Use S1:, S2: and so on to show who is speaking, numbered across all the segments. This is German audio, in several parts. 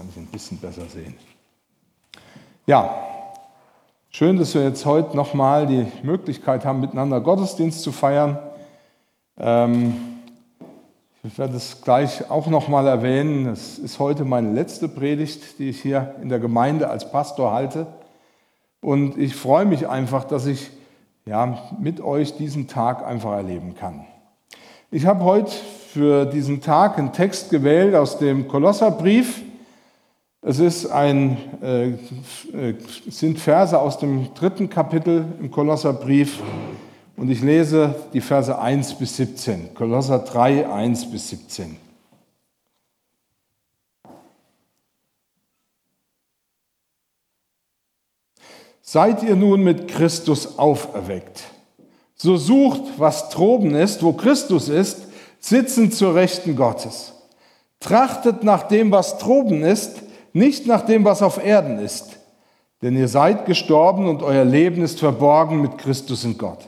S1: kann ich ein bisschen besser sehen. Ja, schön, dass wir jetzt heute nochmal die Möglichkeit haben, miteinander Gottesdienst zu feiern. Ähm, ich werde es gleich auch nochmal erwähnen. Es ist heute meine letzte Predigt, die ich hier in der Gemeinde als Pastor halte. Und ich freue mich einfach, dass ich ja, mit euch diesen Tag einfach erleben kann. Ich habe heute für diesen Tag einen Text gewählt aus dem Kolosserbrief. Es ist ein, äh, sind Verse aus dem dritten Kapitel im Kolosserbrief und ich lese die Verse 1 bis 17. Kolosser 3, 1 bis 17. Seid ihr nun mit Christus auferweckt, so sucht, was droben ist, wo Christus ist, sitzend zur Rechten Gottes. Trachtet nach dem, was droben ist, nicht nach dem, was auf Erden ist. Denn ihr seid gestorben und euer Leben ist verborgen mit Christus in Gott.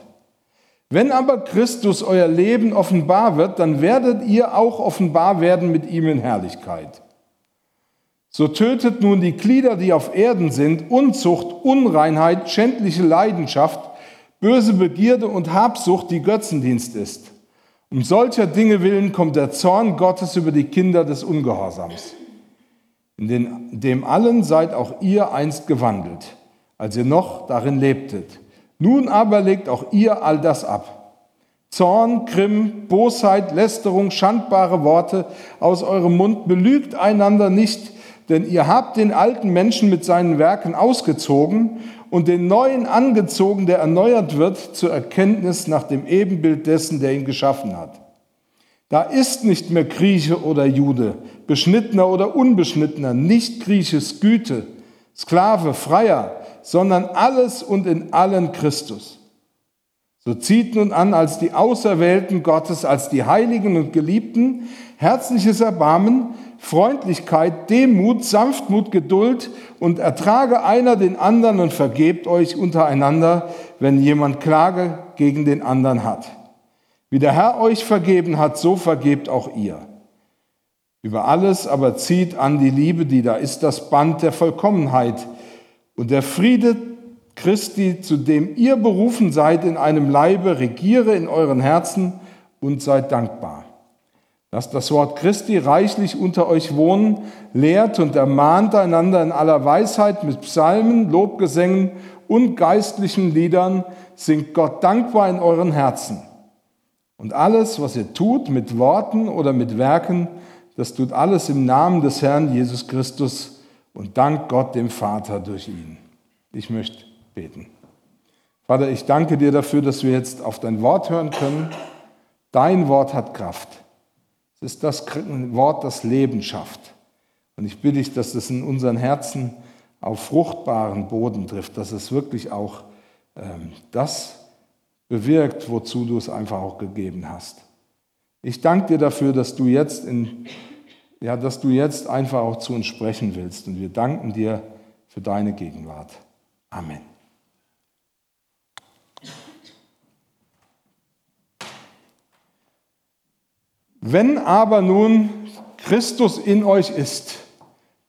S1: Wenn aber Christus euer Leben offenbar wird, dann werdet ihr auch offenbar werden mit ihm in Herrlichkeit. So tötet nun die Glieder, die auf Erden sind, Unzucht, Unreinheit, schändliche Leidenschaft, böse Begierde und Habsucht, die Götzendienst ist. Um solcher Dinge willen kommt der Zorn Gottes über die Kinder des Ungehorsams. In dem allen seid auch ihr einst gewandelt, als ihr noch darin lebtet. Nun aber legt auch ihr all das ab. Zorn, Grimm, Bosheit, Lästerung, schandbare Worte aus eurem Mund, belügt einander nicht, denn ihr habt den alten Menschen mit seinen Werken ausgezogen und den neuen angezogen, der erneuert wird zur Erkenntnis nach dem Ebenbild dessen, der ihn geschaffen hat. Da ist nicht mehr Grieche oder Jude, Beschnittener oder Unbeschnittener, nicht Grieches Güte, Sklave, Freier, sondern alles und in allen Christus. So zieht nun an als die Auserwählten Gottes, als die Heiligen und Geliebten, herzliches Erbarmen, Freundlichkeit, Demut, Sanftmut, Geduld und ertrage einer den anderen und vergebt euch untereinander, wenn jemand Klage gegen den anderen hat. Wie der Herr euch vergeben hat, so vergebt auch ihr. Über alles aber zieht an die Liebe, die da ist, das Band der Vollkommenheit und der Friede Christi, zu dem ihr berufen seid in einem Leibe, regiere in euren Herzen und seid dankbar. Lasst das Wort Christi reichlich unter euch wohnen, lehrt und ermahnt einander in aller Weisheit mit Psalmen, Lobgesängen und geistlichen Liedern, singt Gott dankbar in euren Herzen und alles, was ihr tut, mit Worten oder mit Werken, das tut alles im Namen des Herrn Jesus Christus und dank Gott dem Vater durch ihn. Ich möchte beten. Vater, ich danke dir dafür, dass wir jetzt auf dein Wort hören können. Dein Wort hat Kraft. Es ist das Wort, das Leben schafft. Und ich bitte dich, dass es in unseren Herzen auf fruchtbaren Boden trifft, dass es wirklich auch ähm, das bewirkt, wozu du es einfach auch gegeben hast. Ich danke dir dafür, dass du jetzt in, ja, dass du jetzt einfach auch zu uns sprechen willst. Und wir danken dir für deine Gegenwart. Amen. Wenn aber nun Christus in euch ist,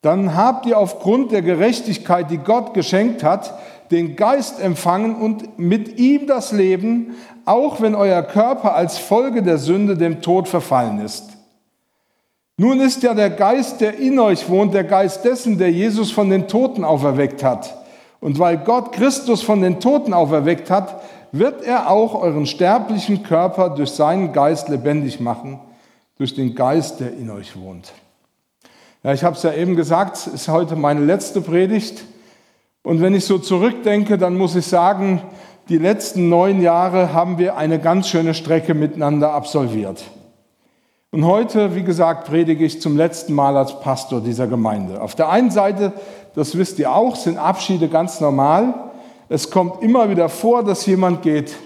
S1: dann habt ihr aufgrund der Gerechtigkeit, die Gott geschenkt hat, den Geist empfangen und mit ihm das Leben, auch wenn euer Körper als Folge der Sünde dem Tod verfallen ist. Nun ist ja der Geist, der in euch wohnt, der Geist dessen, der Jesus von den Toten auferweckt hat. Und weil Gott Christus von den Toten auferweckt hat, wird er auch euren sterblichen Körper durch seinen Geist lebendig machen, durch den Geist, der in euch wohnt. Ja, ich habe es ja eben gesagt, es ist heute meine letzte Predigt. Und wenn ich so zurückdenke, dann muss ich sagen, die letzten neun Jahre haben wir eine ganz schöne Strecke miteinander absolviert. Und heute, wie gesagt, predige ich zum letzten Mal als Pastor dieser Gemeinde. Auf der einen Seite, das wisst ihr auch, sind Abschiede ganz normal. Es kommt immer wieder vor, dass jemand geht.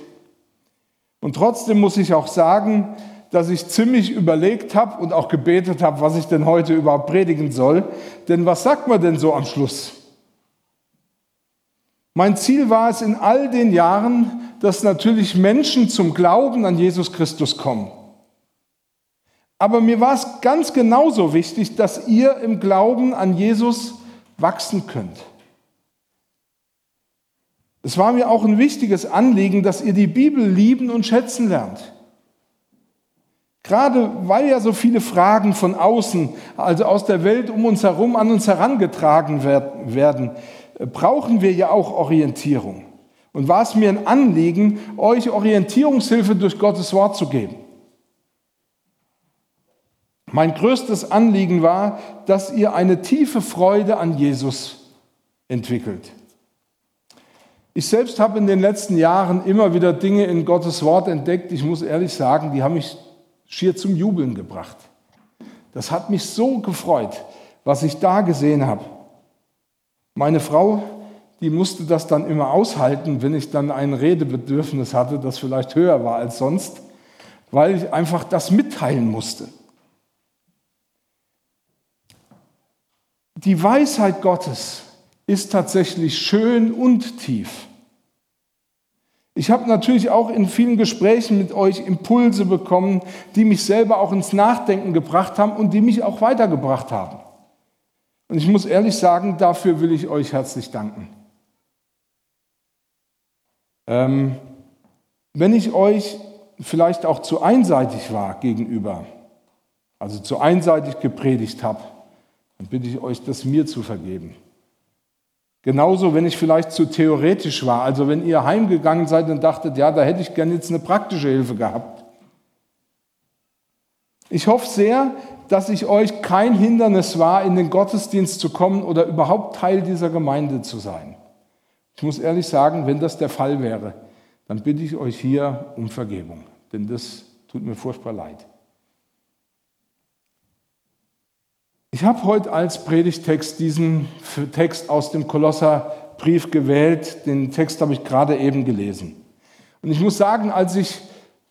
S1: Und trotzdem muss ich auch sagen, dass ich ziemlich überlegt habe und auch gebetet habe, was ich denn heute überhaupt predigen soll. Denn was sagt man denn so am Schluss? Mein Ziel war es in all den Jahren, dass natürlich Menschen zum Glauben an Jesus Christus kommen. Aber mir war es ganz genauso wichtig, dass ihr im Glauben an Jesus wachsen könnt. Es war mir auch ein wichtiges Anliegen, dass ihr die Bibel lieben und schätzen lernt. Gerade weil ja so viele Fragen von außen, also aus der Welt um uns herum, an uns herangetragen werden, brauchen wir ja auch Orientierung. Und war es mir ein Anliegen, euch Orientierungshilfe durch Gottes Wort zu geben. Mein größtes Anliegen war, dass ihr eine tiefe Freude an Jesus entwickelt. Ich selbst habe in den letzten Jahren immer wieder Dinge in Gottes Wort entdeckt. Ich muss ehrlich sagen, die haben mich schier zum Jubeln gebracht. Das hat mich so gefreut, was ich da gesehen habe. Meine Frau, die musste das dann immer aushalten, wenn ich dann ein Redebedürfnis hatte, das vielleicht höher war als sonst, weil ich einfach das mitteilen musste. Die Weisheit Gottes ist tatsächlich schön und tief. Ich habe natürlich auch in vielen Gesprächen mit euch Impulse bekommen, die mich selber auch ins Nachdenken gebracht haben und die mich auch weitergebracht haben. Und ich muss ehrlich sagen, dafür will ich euch herzlich danken. Ähm, wenn ich euch vielleicht auch zu einseitig war gegenüber, also zu einseitig gepredigt habe, dann bitte ich euch, das mir zu vergeben. Genauso, wenn ich vielleicht zu theoretisch war, also wenn ihr heimgegangen seid und dachtet, ja, da hätte ich gerne jetzt eine praktische Hilfe gehabt. Ich hoffe sehr, dass ich euch kein Hindernis war, in den Gottesdienst zu kommen oder überhaupt Teil dieser Gemeinde zu sein. Ich muss ehrlich sagen, wenn das der Fall wäre, dann bitte ich euch hier um Vergebung, denn das tut mir furchtbar leid. Ich habe heute als Predigtext diesen Text aus dem Kolosserbrief gewählt. Den Text habe ich gerade eben gelesen. Und ich muss sagen, als ich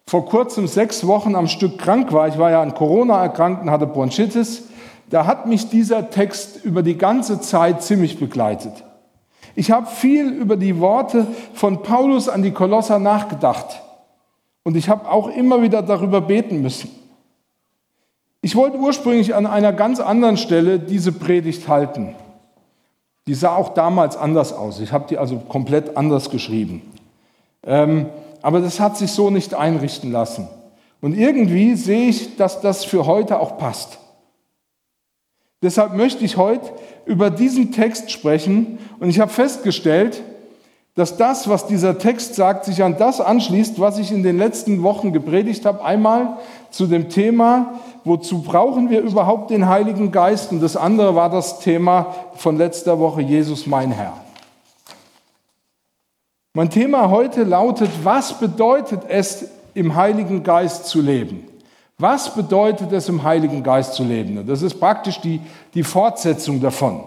S1: vor kurzem sechs Wochen am Stück krank war, ich war ja an Corona erkrankt und hatte Bronchitis, da hat mich dieser Text über die ganze Zeit ziemlich begleitet. Ich habe viel über die Worte von Paulus an die Kolosser nachgedacht. Und ich habe auch immer wieder darüber beten müssen. Ich wollte ursprünglich an einer ganz anderen Stelle diese Predigt halten. Die sah auch damals anders aus. Ich habe die also komplett anders geschrieben. Ähm, aber das hat sich so nicht einrichten lassen. Und irgendwie sehe ich, dass das für heute auch passt. Deshalb möchte ich heute über diesen Text sprechen. Und ich habe festgestellt, dass das, was dieser Text sagt, sich an das anschließt, was ich in den letzten Wochen gepredigt habe. Einmal zu dem Thema, wozu brauchen wir überhaupt den Heiligen Geist? Und das andere war das Thema von letzter Woche, Jesus mein Herr. Mein Thema heute lautet, was bedeutet es, im Heiligen Geist zu leben? Was bedeutet es, im Heiligen Geist zu leben? Das ist praktisch die, die Fortsetzung davon.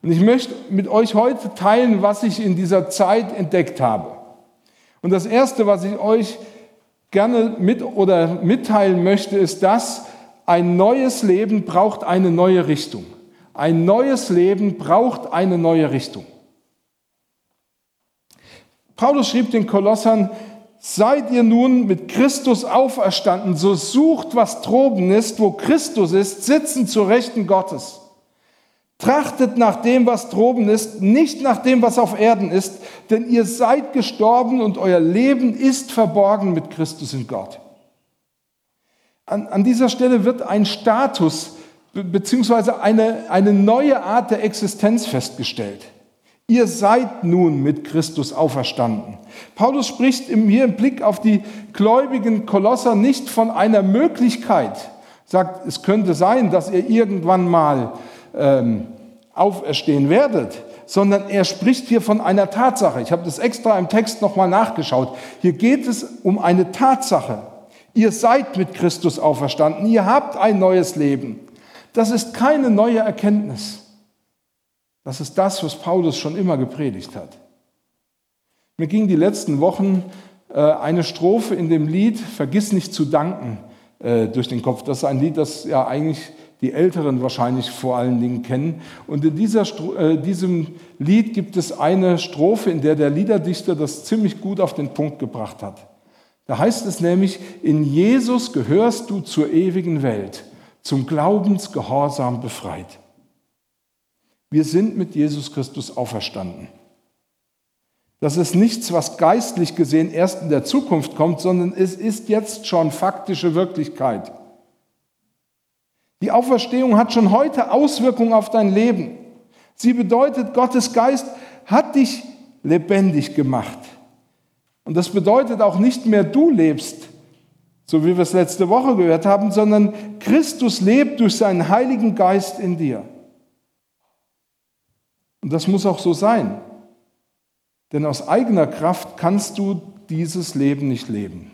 S1: Und ich möchte mit euch heute teilen, was ich in dieser Zeit entdeckt habe. Und das Erste, was ich euch gerne mit oder mitteilen möchte, ist das, ein neues Leben braucht eine neue Richtung. Ein neues Leben braucht eine neue Richtung. Paulus schrieb den Kolossern, seid ihr nun mit Christus auferstanden, so sucht, was droben ist, wo Christus ist, sitzen zur Rechten Gottes. Trachtet nach dem, was droben ist, nicht nach dem, was auf Erden ist, denn ihr seid gestorben und euer Leben ist verborgen mit Christus in Gott. An, an dieser Stelle wird ein Status beziehungsweise eine, eine neue Art der Existenz festgestellt. Ihr seid nun mit Christus auferstanden. Paulus spricht hier im Blick auf die gläubigen Kolosser nicht von einer Möglichkeit, sagt, es könnte sein, dass ihr irgendwann mal ähm, auferstehen werdet, sondern er spricht hier von einer Tatsache. Ich habe das extra im Text nochmal nachgeschaut. Hier geht es um eine Tatsache. Ihr seid mit Christus auferstanden. Ihr habt ein neues Leben. Das ist keine neue Erkenntnis. Das ist das, was Paulus schon immer gepredigt hat. Mir ging die letzten Wochen äh, eine Strophe in dem Lied Vergiss nicht zu danken äh, durch den Kopf. Das ist ein Lied, das ja eigentlich die Älteren wahrscheinlich vor allen Dingen kennen. Und in dieser, äh, diesem Lied gibt es eine Strophe, in der der Liederdichter das ziemlich gut auf den Punkt gebracht hat. Da heißt es nämlich, in Jesus gehörst du zur ewigen Welt, zum Glaubensgehorsam befreit. Wir sind mit Jesus Christus auferstanden. Das ist nichts, was geistlich gesehen erst in der Zukunft kommt, sondern es ist jetzt schon faktische Wirklichkeit. Die Auferstehung hat schon heute Auswirkungen auf dein Leben. Sie bedeutet, Gottes Geist hat dich lebendig gemacht. Und das bedeutet auch nicht mehr du lebst, so wie wir es letzte Woche gehört haben, sondern Christus lebt durch seinen Heiligen Geist in dir. Und das muss auch so sein. Denn aus eigener Kraft kannst du dieses Leben nicht leben.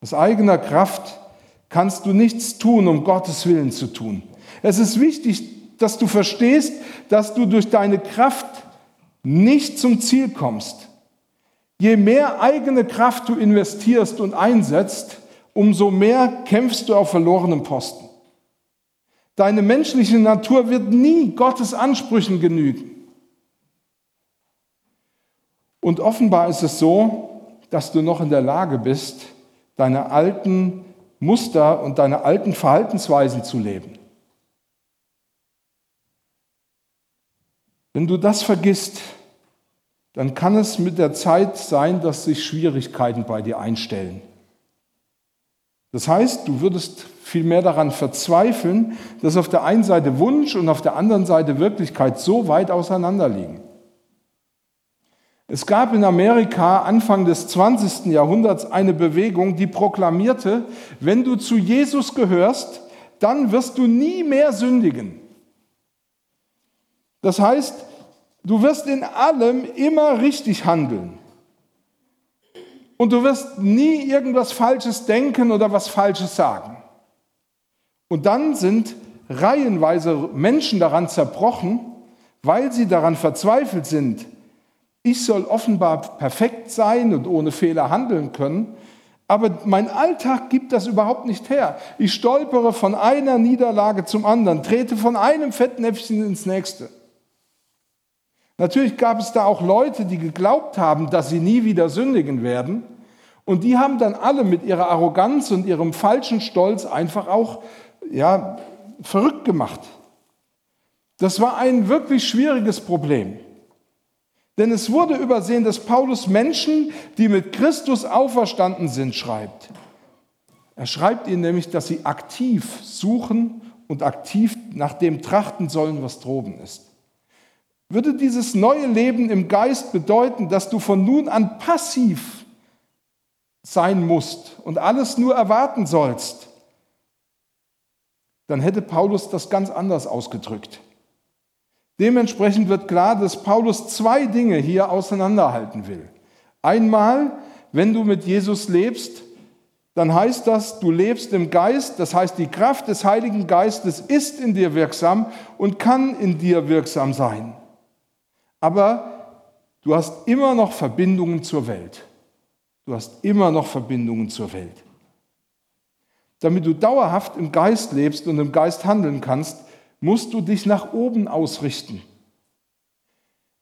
S1: Aus eigener Kraft kannst du nichts tun, um Gottes Willen zu tun. Es ist wichtig, dass du verstehst, dass du durch deine Kraft nicht zum Ziel kommst. Je mehr eigene Kraft du investierst und einsetzt, umso mehr kämpfst du auf verlorenem Posten. Deine menschliche Natur wird nie Gottes Ansprüchen genügen. Und offenbar ist es so, dass du noch in der Lage bist, deine alten Muster und deine alten Verhaltensweisen zu leben. Wenn du das vergisst, dann kann es mit der Zeit sein, dass sich Schwierigkeiten bei dir einstellen. Das heißt, du würdest vielmehr daran verzweifeln, dass auf der einen Seite Wunsch und auf der anderen Seite Wirklichkeit so weit auseinander liegen. Es gab in Amerika Anfang des 20. Jahrhunderts eine Bewegung, die proklamierte, wenn du zu Jesus gehörst, dann wirst du nie mehr sündigen. Das heißt, du wirst in allem immer richtig handeln. Und du wirst nie irgendwas Falsches denken oder was Falsches sagen. Und dann sind reihenweise Menschen daran zerbrochen, weil sie daran verzweifelt sind, ich soll offenbar perfekt sein und ohne Fehler handeln können, aber mein Alltag gibt das überhaupt nicht her. Ich stolpere von einer Niederlage zum anderen, trete von einem Fettnäpfchen ins nächste. Natürlich gab es da auch Leute, die geglaubt haben, dass sie nie wieder sündigen werden. Und die haben dann alle mit ihrer Arroganz und ihrem falschen Stolz einfach auch ja, verrückt gemacht. Das war ein wirklich schwieriges Problem. Denn es wurde übersehen, dass Paulus Menschen, die mit Christus auferstanden sind, schreibt. Er schreibt ihnen nämlich, dass sie aktiv suchen und aktiv nach dem trachten sollen, was droben ist. Würde dieses neue Leben im Geist bedeuten, dass du von nun an passiv sein musst und alles nur erwarten sollst, dann hätte Paulus das ganz anders ausgedrückt. Dementsprechend wird klar, dass Paulus zwei Dinge hier auseinanderhalten will. Einmal, wenn du mit Jesus lebst, dann heißt das, du lebst im Geist, das heißt, die Kraft des Heiligen Geistes ist in dir wirksam und kann in dir wirksam sein. Aber du hast immer noch Verbindungen zur Welt. Du hast immer noch Verbindungen zur Welt. Damit du dauerhaft im Geist lebst und im Geist handeln kannst, musst du dich nach oben ausrichten.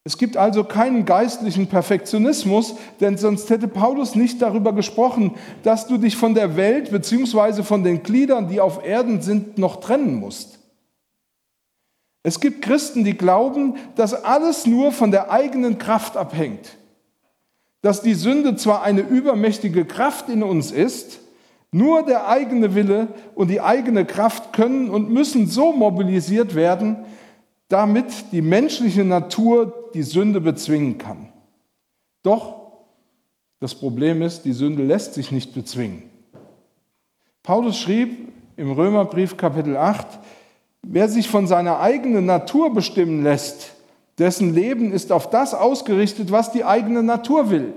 S1: Es gibt also keinen geistlichen Perfektionismus, denn sonst hätte Paulus nicht darüber gesprochen, dass du dich von der Welt bzw. von den Gliedern, die auf Erden sind, noch trennen musst. Es gibt Christen, die glauben, dass alles nur von der eigenen Kraft abhängt. Dass die Sünde zwar eine übermächtige Kraft in uns ist, nur der eigene Wille und die eigene Kraft können und müssen so mobilisiert werden, damit die menschliche Natur die Sünde bezwingen kann. Doch das Problem ist, die Sünde lässt sich nicht bezwingen. Paulus schrieb im Römerbrief Kapitel 8, wer sich von seiner eigenen Natur bestimmen lässt, dessen Leben ist auf das ausgerichtet, was die eigene Natur will.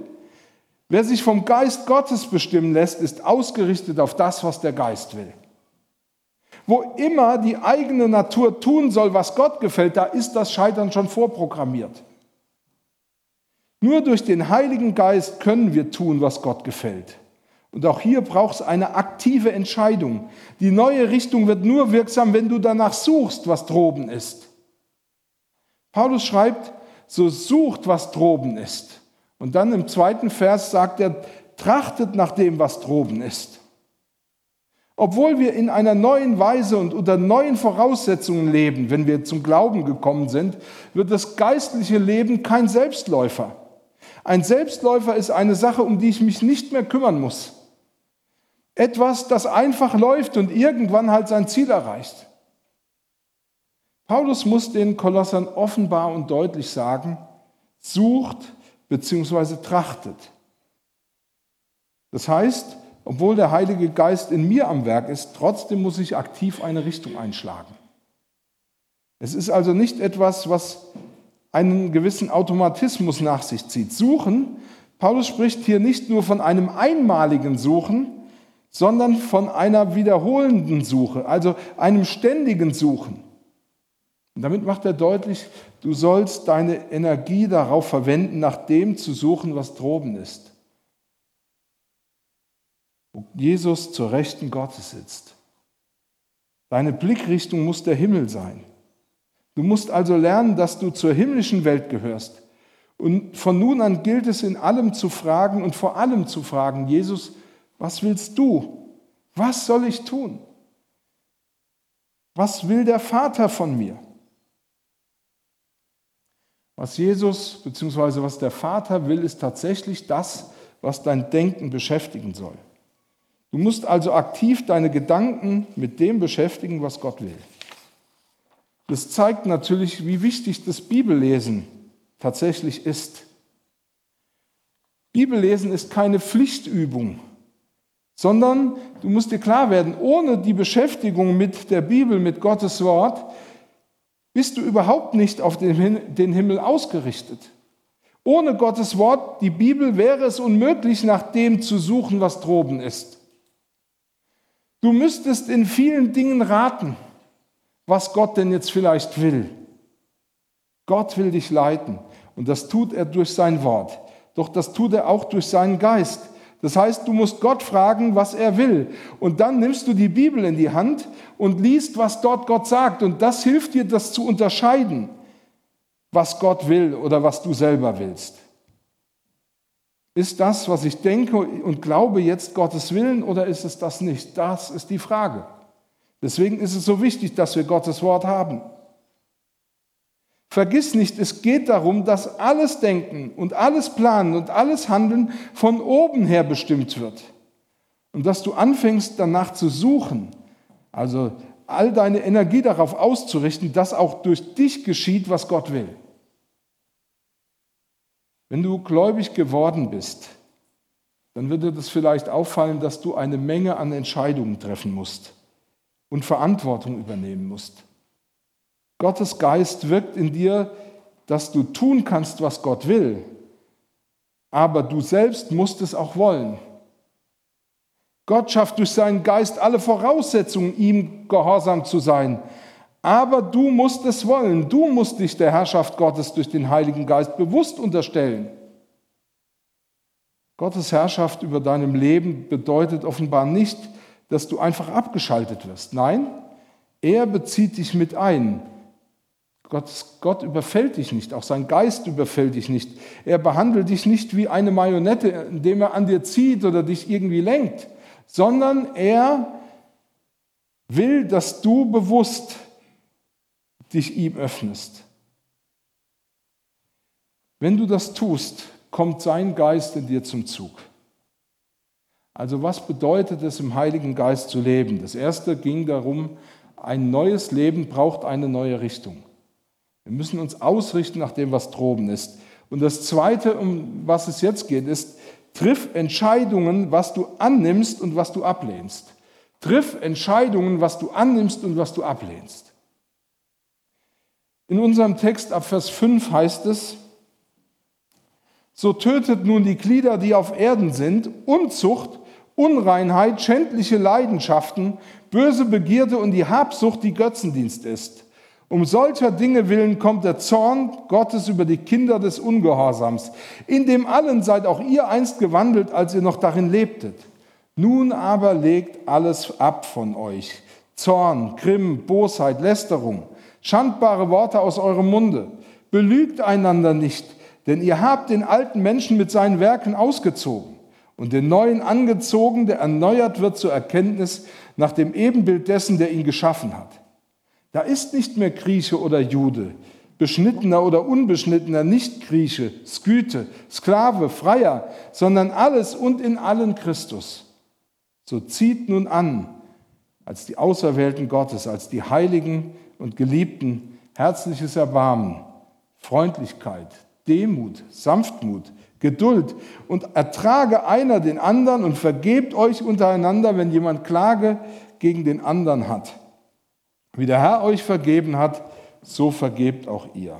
S1: Wer sich vom Geist Gottes bestimmen lässt, ist ausgerichtet auf das, was der Geist will. Wo immer die eigene Natur tun soll, was Gott gefällt, da ist das Scheitern schon vorprogrammiert. Nur durch den Heiligen Geist können wir tun, was Gott gefällt. Und auch hier braucht es eine aktive Entscheidung. Die neue Richtung wird nur wirksam, wenn du danach suchst, was droben ist. Paulus schreibt, so sucht, was droben ist. Und dann im zweiten Vers sagt er, trachtet nach dem, was droben ist. Obwohl wir in einer neuen Weise und unter neuen Voraussetzungen leben, wenn wir zum Glauben gekommen sind, wird das geistliche Leben kein Selbstläufer. Ein Selbstläufer ist eine Sache, um die ich mich nicht mehr kümmern muss. Etwas, das einfach läuft und irgendwann halt sein Ziel erreicht. Paulus muss den Kolossern offenbar und deutlich sagen, sucht bzw. trachtet. Das heißt, obwohl der Heilige Geist in mir am Werk ist, trotzdem muss ich aktiv eine Richtung einschlagen. Es ist also nicht etwas, was einen gewissen Automatismus nach sich zieht. Suchen, Paulus spricht hier nicht nur von einem einmaligen Suchen, sondern von einer wiederholenden Suche, also einem ständigen Suchen. Und damit macht er deutlich, du sollst deine Energie darauf verwenden, nach dem zu suchen, was droben ist wo Jesus zur Rechten Gottes sitzt. Deine Blickrichtung muss der Himmel sein. Du musst also lernen, dass du zur himmlischen Welt gehörst. Und von nun an gilt es in allem zu fragen und vor allem zu fragen, Jesus, was willst du? Was soll ich tun? Was will der Vater von mir? Was Jesus bzw. was der Vater will, ist tatsächlich das, was dein Denken beschäftigen soll. Du musst also aktiv deine Gedanken mit dem beschäftigen, was Gott will. Das zeigt natürlich, wie wichtig das Bibellesen tatsächlich ist. Bibellesen ist keine Pflichtübung, sondern du musst dir klar werden, ohne die Beschäftigung mit der Bibel, mit Gottes Wort, bist du überhaupt nicht auf den Himmel ausgerichtet. Ohne Gottes Wort, die Bibel, wäre es unmöglich, nach dem zu suchen, was droben ist. Du müsstest in vielen Dingen raten, was Gott denn jetzt vielleicht will. Gott will dich leiten und das tut er durch sein Wort. Doch das tut er auch durch seinen Geist. Das heißt, du musst Gott fragen, was er will. Und dann nimmst du die Bibel in die Hand und liest, was dort Gott sagt. Und das hilft dir, das zu unterscheiden, was Gott will oder was du selber willst. Ist das, was ich denke und glaube, jetzt Gottes Willen oder ist es das nicht? Das ist die Frage. Deswegen ist es so wichtig, dass wir Gottes Wort haben. Vergiss nicht, es geht darum, dass alles Denken und alles Planen und alles Handeln von oben her bestimmt wird. Und dass du anfängst danach zu suchen, also all deine Energie darauf auszurichten, dass auch durch dich geschieht, was Gott will. Wenn du gläubig geworden bist, dann wird dir das vielleicht auffallen, dass du eine Menge an Entscheidungen treffen musst und Verantwortung übernehmen musst. Gottes Geist wirkt in dir, dass du tun kannst, was Gott will, aber du selbst musst es auch wollen. Gott schafft durch seinen Geist alle Voraussetzungen, ihm gehorsam zu sein, aber du musst es wollen. Du musst dich der Herrschaft Gottes durch den Heiligen Geist bewusst unterstellen. Gottes Herrschaft über deinem Leben bedeutet offenbar nicht, dass du einfach abgeschaltet wirst. Nein, er bezieht dich mit ein. Gott, Gott überfällt dich nicht, auch sein Geist überfällt dich nicht. Er behandelt dich nicht wie eine Marionette, indem er an dir zieht oder dich irgendwie lenkt, sondern er will, dass du bewusst dich ihm öffnest. Wenn du das tust, kommt sein Geist in dir zum Zug. Also was bedeutet es, im Heiligen Geist zu leben? Das erste ging darum, ein neues Leben braucht eine neue Richtung. Wir müssen uns ausrichten nach dem, was droben ist. Und das zweite, um was es jetzt geht, ist, triff Entscheidungen, was du annimmst und was du ablehnst. Triff Entscheidungen, was du annimmst und was du ablehnst. In unserem Text ab Vers 5 heißt es, so tötet nun die Glieder, die auf Erden sind, Unzucht, Unreinheit, schändliche Leidenschaften, böse Begierde und die Habsucht, die Götzendienst ist. Um solcher Dinge willen kommt der Zorn Gottes über die Kinder des Ungehorsams. In dem allen seid auch ihr einst gewandelt, als ihr noch darin lebtet. Nun aber legt alles ab von euch. Zorn, Grimm, Bosheit, Lästerung schandbare Worte aus eurem Munde. Belügt einander nicht, denn ihr habt den alten Menschen mit seinen Werken ausgezogen. und den Neuen angezogen, der erneuert wird zur Erkenntnis nach dem Ebenbild dessen, der ihn geschaffen hat. Da ist nicht mehr Grieche oder Jude, Beschnittener oder Unbeschnittener, Nicht-Grieche, Sküte, Sklave, Freier, sondern alles und in allen Christus. So zieht nun an, als die Auserwählten Gottes, als die Heiligen und Geliebten, herzliches Erbarmen, Freundlichkeit, Demut, Sanftmut, Geduld und ertrage einer den anderen und vergebt euch untereinander, wenn jemand Klage gegen den anderen hat. Wie der Herr euch vergeben hat, so vergebt auch ihr.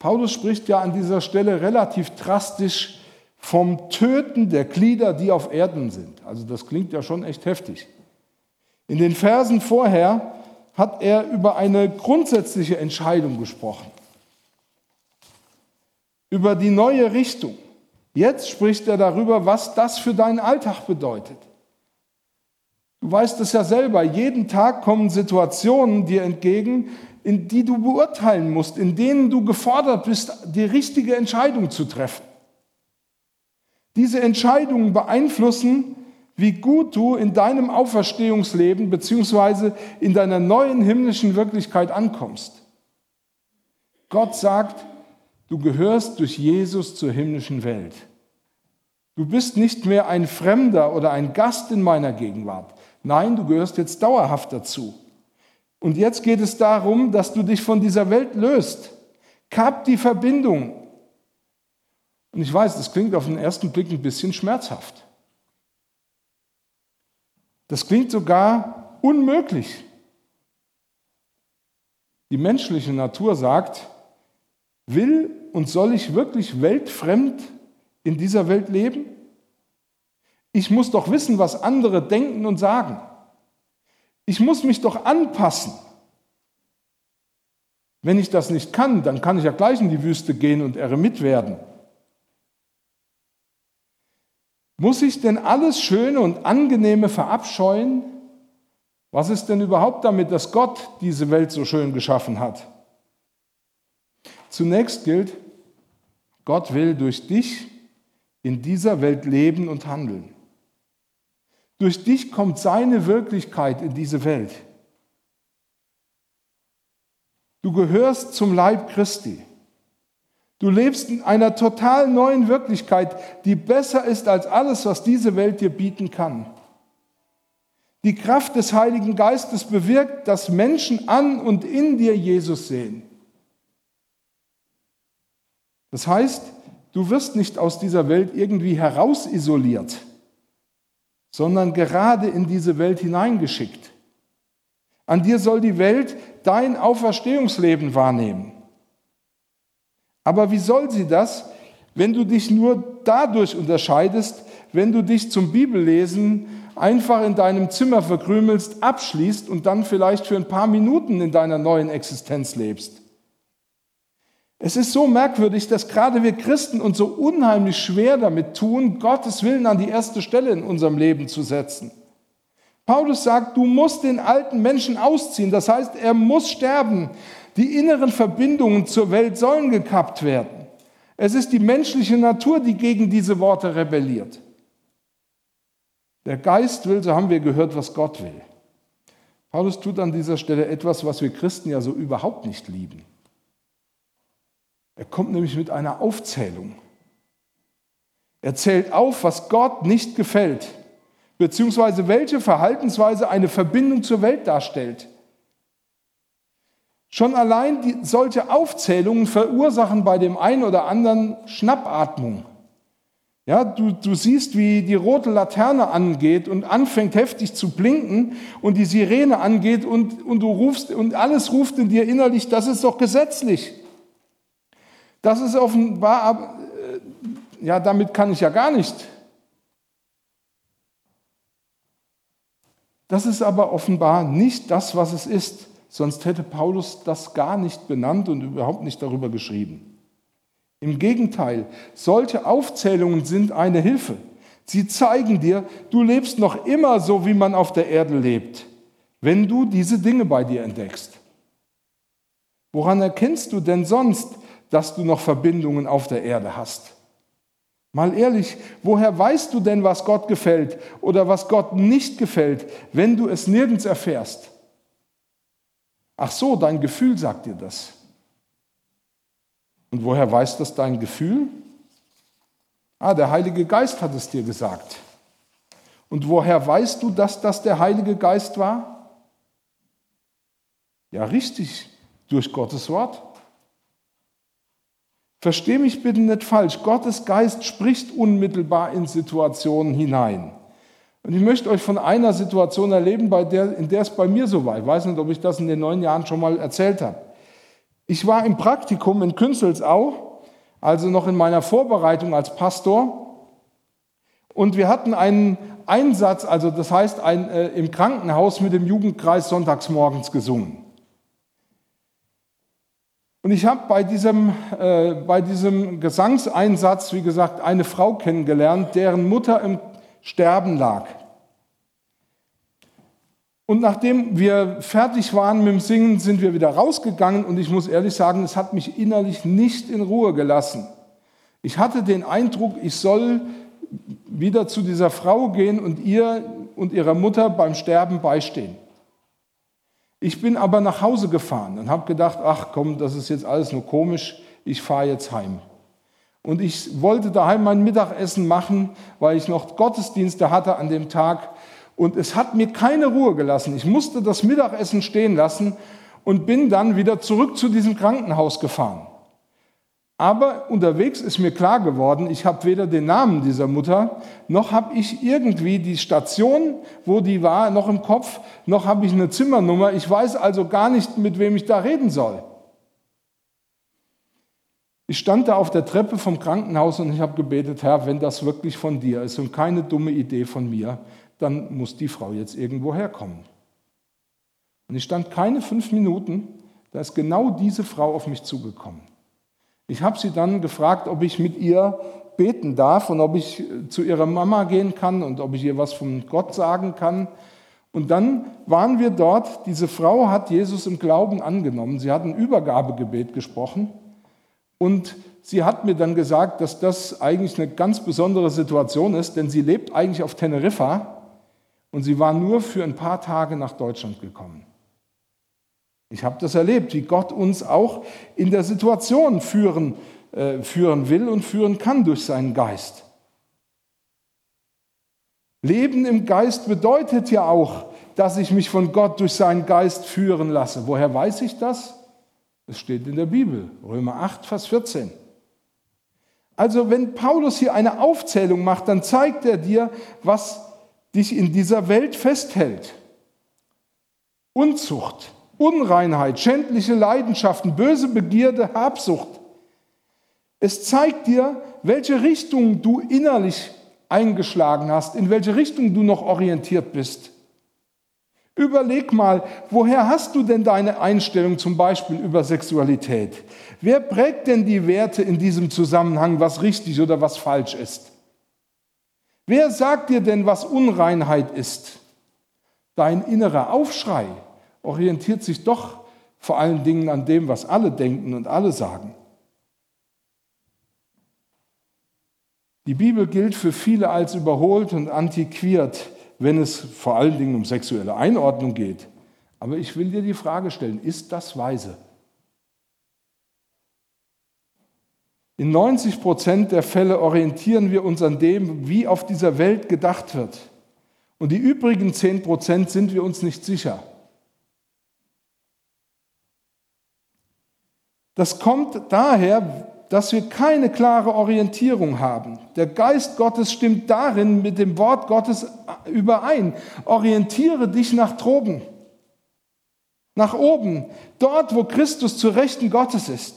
S1: Paulus spricht ja an dieser Stelle relativ drastisch vom Töten der Glieder, die auf Erden sind. Also das klingt ja schon echt heftig. In den Versen vorher hat er über eine grundsätzliche Entscheidung gesprochen, über die neue Richtung. Jetzt spricht er darüber, was das für deinen Alltag bedeutet. Du weißt es ja selber, jeden Tag kommen Situationen dir entgegen, in die du beurteilen musst, in denen du gefordert bist, die richtige Entscheidung zu treffen. Diese Entscheidungen beeinflussen, wie gut du in deinem Auferstehungsleben bzw. in deiner neuen himmlischen Wirklichkeit ankommst. Gott sagt, du gehörst durch Jesus zur himmlischen Welt. Du bist nicht mehr ein Fremder oder ein Gast in meiner Gegenwart. Nein, du gehörst jetzt dauerhaft dazu. Und jetzt geht es darum, dass du dich von dieser Welt löst. Kap die Verbindung. Und ich weiß, das klingt auf den ersten Blick ein bisschen schmerzhaft. Das klingt sogar unmöglich. Die menschliche Natur sagt, will und soll ich wirklich weltfremd in dieser Welt leben? Ich muss doch wissen, was andere denken und sagen. Ich muss mich doch anpassen. Wenn ich das nicht kann, dann kann ich ja gleich in die Wüste gehen und Eremit werden. Muss ich denn alles Schöne und Angenehme verabscheuen? Was ist denn überhaupt damit, dass Gott diese Welt so schön geschaffen hat? Zunächst gilt, Gott will durch dich in dieser Welt leben und handeln. Durch dich kommt seine Wirklichkeit in diese Welt. Du gehörst zum Leib Christi. Du lebst in einer total neuen Wirklichkeit, die besser ist als alles, was diese Welt dir bieten kann. Die Kraft des Heiligen Geistes bewirkt, dass Menschen an und in dir Jesus sehen. Das heißt, du wirst nicht aus dieser Welt irgendwie herausisoliert sondern gerade in diese Welt hineingeschickt. An dir soll die Welt dein Auferstehungsleben wahrnehmen. Aber wie soll sie das, wenn du dich nur dadurch unterscheidest, wenn du dich zum Bibellesen einfach in deinem Zimmer verkrümelst, abschließt und dann vielleicht für ein paar Minuten in deiner neuen Existenz lebst? Es ist so merkwürdig, dass gerade wir Christen uns so unheimlich schwer damit tun, Gottes Willen an die erste Stelle in unserem Leben zu setzen. Paulus sagt, du musst den alten Menschen ausziehen. Das heißt, er muss sterben. Die inneren Verbindungen zur Welt sollen gekappt werden. Es ist die menschliche Natur, die gegen diese Worte rebelliert. Der Geist will, so haben wir gehört, was Gott will. Paulus tut an dieser Stelle etwas, was wir Christen ja so überhaupt nicht lieben. Er kommt nämlich mit einer Aufzählung. Er zählt auf, was Gott nicht gefällt, beziehungsweise welche Verhaltensweise eine Verbindung zur Welt darstellt. Schon allein die, solche Aufzählungen verursachen bei dem einen oder anderen Schnappatmung. Ja, du, du siehst, wie die rote Laterne angeht und anfängt heftig zu blinken und die Sirene angeht und, und du rufst und alles ruft in dir innerlich, das ist doch gesetzlich. Das ist offenbar, äh, ja, damit kann ich ja gar nicht. Das ist aber offenbar nicht das, was es ist. Sonst hätte Paulus das gar nicht benannt und überhaupt nicht darüber geschrieben. Im Gegenteil, solche Aufzählungen sind eine Hilfe. Sie zeigen dir, du lebst noch immer so, wie man auf der Erde lebt, wenn du diese Dinge bei dir entdeckst. Woran erkennst du denn sonst, dass du noch Verbindungen auf der Erde hast. Mal ehrlich, woher weißt du denn, was Gott gefällt oder was Gott nicht gefällt, wenn du es nirgends erfährst? Ach so, dein Gefühl sagt dir das. Und woher weiß das dein Gefühl? Ah, der Heilige Geist hat es dir gesagt. Und woher weißt du, dass das der Heilige Geist war? Ja, richtig, durch Gottes Wort. Versteh mich bitte nicht falsch. Gottes Geist spricht unmittelbar in Situationen hinein. Und ich möchte euch von einer Situation erleben, bei der, in der es bei mir so war. Ich weiß nicht, ob ich das in den neun Jahren schon mal erzählt habe. Ich war im Praktikum in Künzelsau, also noch in meiner Vorbereitung als Pastor. Und wir hatten einen Einsatz, also das heißt ein, äh, im Krankenhaus mit dem Jugendkreis sonntags morgens gesungen. Und ich habe bei diesem, äh, bei diesem Gesangseinsatz, wie gesagt, eine Frau kennengelernt, deren Mutter im Sterben lag. Und nachdem wir fertig waren mit dem Singen, sind wir wieder rausgegangen und ich muss ehrlich sagen, es hat mich innerlich nicht in Ruhe gelassen. Ich hatte den Eindruck, ich soll wieder zu dieser Frau gehen und ihr und ihrer Mutter beim Sterben beistehen. Ich bin aber nach Hause gefahren und habe gedacht, ach komm, das ist jetzt alles nur komisch, ich fahre jetzt heim. Und ich wollte daheim mein Mittagessen machen, weil ich noch Gottesdienste hatte an dem Tag. Und es hat mir keine Ruhe gelassen. Ich musste das Mittagessen stehen lassen und bin dann wieder zurück zu diesem Krankenhaus gefahren. Aber unterwegs ist mir klar geworden, ich habe weder den Namen dieser Mutter, noch habe ich irgendwie die Station, wo die war, noch im Kopf, noch habe ich eine Zimmernummer. Ich weiß also gar nicht, mit wem ich da reden soll. Ich stand da auf der Treppe vom Krankenhaus und ich habe gebetet, Herr, wenn das wirklich von dir ist und keine dumme Idee von mir, dann muss die Frau jetzt irgendwo herkommen. Und ich stand keine fünf Minuten, da ist genau diese Frau auf mich zugekommen. Ich habe sie dann gefragt, ob ich mit ihr beten darf und ob ich zu ihrer Mama gehen kann und ob ich ihr was von Gott sagen kann. Und dann waren wir dort. Diese Frau hat Jesus im Glauben angenommen. Sie hat ein Übergabegebet gesprochen. Und sie hat mir dann gesagt, dass das eigentlich eine ganz besondere Situation ist, denn sie lebt eigentlich auf Teneriffa und sie war nur für ein paar Tage nach Deutschland gekommen. Ich habe das erlebt, wie Gott uns auch in der Situation führen, äh, führen will und führen kann durch seinen Geist. Leben im Geist bedeutet ja auch, dass ich mich von Gott durch seinen Geist führen lasse. Woher weiß ich das? Es steht in der Bibel, Römer 8, Vers 14. Also wenn Paulus hier eine Aufzählung macht, dann zeigt er dir, was dich in dieser Welt festhält. Unzucht, Unreinheit, schändliche Leidenschaften, böse Begierde, Habsucht. Es zeigt dir, welche Richtung du innerlich eingeschlagen hast, in welche Richtung du noch orientiert bist. Überleg mal, woher hast du denn deine Einstellung zum Beispiel über Sexualität? Wer prägt denn die Werte in diesem Zusammenhang, was richtig oder was falsch ist? Wer sagt dir denn, was Unreinheit ist? Dein innerer Aufschrei, orientiert sich doch vor allen Dingen an dem, was alle denken und alle sagen. Die Bibel gilt für viele als überholt und antiquiert, wenn es vor allen Dingen um sexuelle Einordnung geht. Aber ich will dir die Frage stellen, ist das weise? In 90 Prozent der Fälle orientieren wir uns an dem, wie auf dieser Welt gedacht wird. Und die übrigen 10 Prozent sind wir uns nicht sicher. Das kommt daher, dass wir keine klare Orientierung haben. Der Geist Gottes stimmt darin mit dem Wort Gottes überein. Orientiere dich nach droben, nach oben, dort, wo Christus zur Rechten Gottes ist.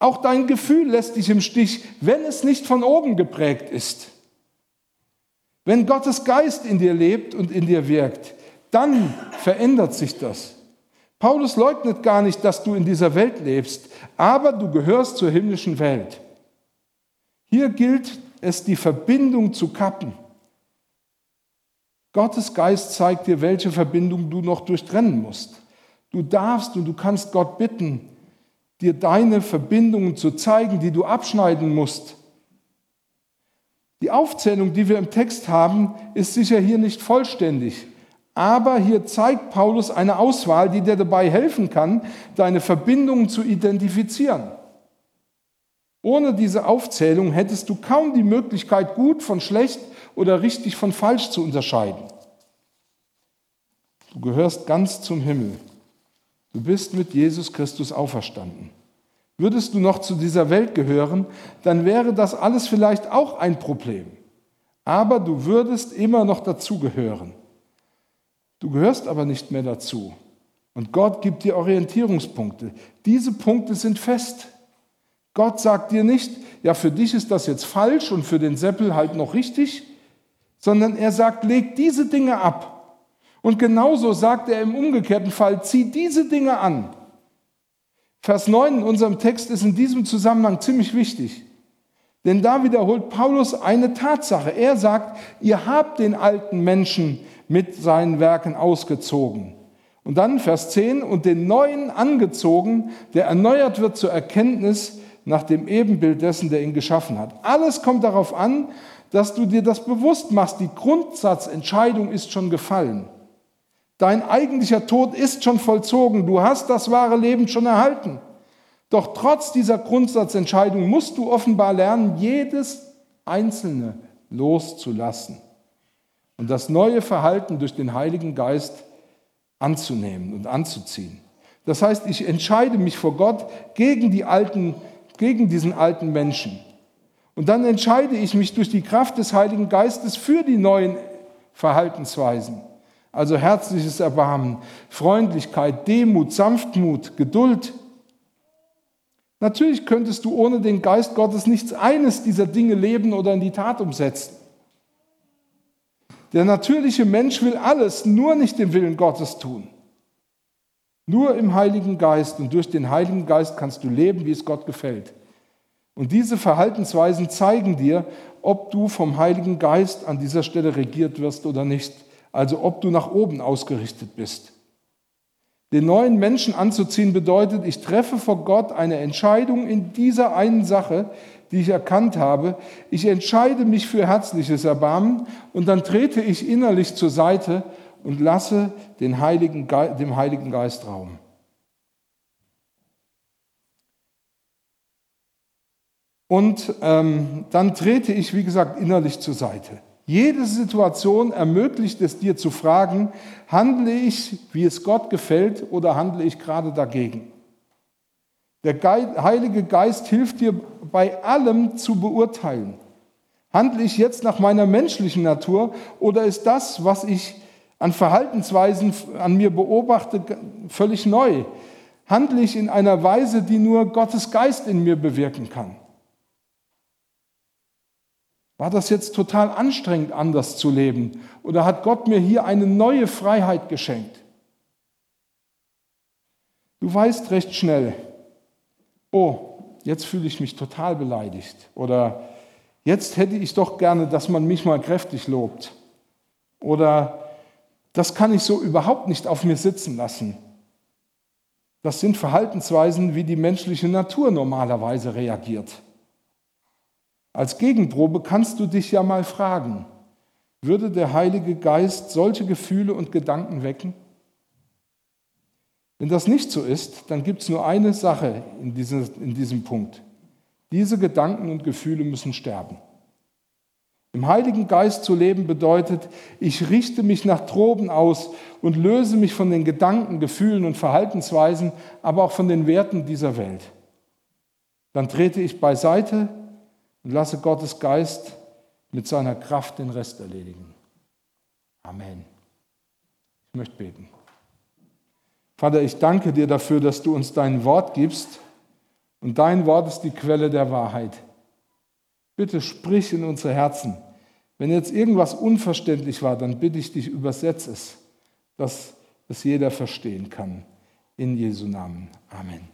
S1: Auch dein Gefühl lässt dich im Stich, wenn es nicht von oben geprägt ist. Wenn Gottes Geist in dir lebt und in dir wirkt, dann verändert sich das. Paulus leugnet gar nicht, dass du in dieser Welt lebst, aber du gehörst zur himmlischen Welt. Hier gilt es, die Verbindung zu kappen. Gottes Geist zeigt dir, welche Verbindung du noch durchtrennen musst. Du darfst und du kannst Gott bitten, dir deine Verbindungen zu zeigen, die du abschneiden musst. Die Aufzählung, die wir im Text haben, ist sicher hier nicht vollständig. Aber hier zeigt Paulus eine Auswahl, die dir dabei helfen kann, deine Verbindungen zu identifizieren. Ohne diese Aufzählung hättest du kaum die Möglichkeit, gut von schlecht oder richtig von falsch zu unterscheiden. Du gehörst ganz zum Himmel. Du bist mit Jesus Christus auferstanden. Würdest du noch zu dieser Welt gehören, dann wäre das alles vielleicht auch ein Problem. Aber du würdest immer noch dazugehören. Du gehörst aber nicht mehr dazu. Und Gott gibt dir Orientierungspunkte. Diese Punkte sind fest. Gott sagt dir nicht, ja, für dich ist das jetzt falsch und für den Seppel halt noch richtig, sondern er sagt, leg diese Dinge ab. Und genauso sagt er im umgekehrten Fall, zieh diese Dinge an. Vers 9 in unserem Text ist in diesem Zusammenhang ziemlich wichtig. Denn da wiederholt Paulus eine Tatsache. Er sagt, ihr habt den alten Menschen mit seinen Werken ausgezogen. Und dann Vers 10, und den neuen angezogen, der erneuert wird zur Erkenntnis nach dem Ebenbild dessen, der ihn geschaffen hat. Alles kommt darauf an, dass du dir das bewusst machst. Die Grundsatzentscheidung ist schon gefallen. Dein eigentlicher Tod ist schon vollzogen. Du hast das wahre Leben schon erhalten. Doch trotz dieser Grundsatzentscheidung musst du offenbar lernen, jedes Einzelne loszulassen und das neue Verhalten durch den Heiligen Geist anzunehmen und anzuziehen. Das heißt, ich entscheide mich vor Gott gegen, die alten, gegen diesen alten Menschen. Und dann entscheide ich mich durch die Kraft des Heiligen Geistes für die neuen Verhaltensweisen. Also herzliches Erbarmen, Freundlichkeit, Demut, Sanftmut, Geduld. Natürlich könntest du ohne den Geist Gottes nichts eines dieser Dinge leben oder in die Tat umsetzen. Der natürliche Mensch will alles, nur nicht den Willen Gottes tun. Nur im Heiligen Geist und durch den Heiligen Geist kannst du leben, wie es Gott gefällt. Und diese Verhaltensweisen zeigen dir, ob du vom Heiligen Geist an dieser Stelle regiert wirst oder nicht also ob du nach oben ausgerichtet bist. Den neuen Menschen anzuziehen bedeutet, ich treffe vor Gott eine Entscheidung in dieser einen Sache, die ich erkannt habe. Ich entscheide mich für herzliches Erbarmen und dann trete ich innerlich zur Seite und lasse den Heiligen dem Heiligen Geist Raum. Und ähm, dann trete ich, wie gesagt, innerlich zur Seite. Jede Situation ermöglicht es dir zu fragen, handle ich, wie es Gott gefällt, oder handle ich gerade dagegen? Der Heilige Geist hilft dir bei allem zu beurteilen. Handle ich jetzt nach meiner menschlichen Natur oder ist das, was ich an Verhaltensweisen an mir beobachte, völlig neu? Handle ich in einer Weise, die nur Gottes Geist in mir bewirken kann? War das jetzt total anstrengend, anders zu leben? Oder hat Gott mir hier eine neue Freiheit geschenkt? Du weißt recht schnell, oh, jetzt fühle ich mich total beleidigt. Oder jetzt hätte ich doch gerne, dass man mich mal kräftig lobt. Oder das kann ich so überhaupt nicht auf mir sitzen lassen. Das sind Verhaltensweisen, wie die menschliche Natur normalerweise reagiert. Als Gegenprobe kannst du dich ja mal fragen, würde der Heilige Geist solche Gefühle und Gedanken wecken? Wenn das nicht so ist, dann gibt es nur eine Sache in diesem, in diesem Punkt. Diese Gedanken und Gefühle müssen sterben. Im Heiligen Geist zu leben bedeutet, ich richte mich nach droben aus und löse mich von den Gedanken, Gefühlen und Verhaltensweisen, aber auch von den Werten dieser Welt. Dann trete ich beiseite und lasse Gottes Geist mit seiner Kraft den Rest erledigen. Amen. Ich möchte beten. Vater, ich danke dir dafür, dass du uns dein Wort gibst und dein Wort ist die Quelle der Wahrheit. Bitte sprich in unsere Herzen. Wenn jetzt irgendwas unverständlich war, dann bitte ich dich, übersetze es, dass es jeder verstehen kann. In Jesu Namen. Amen.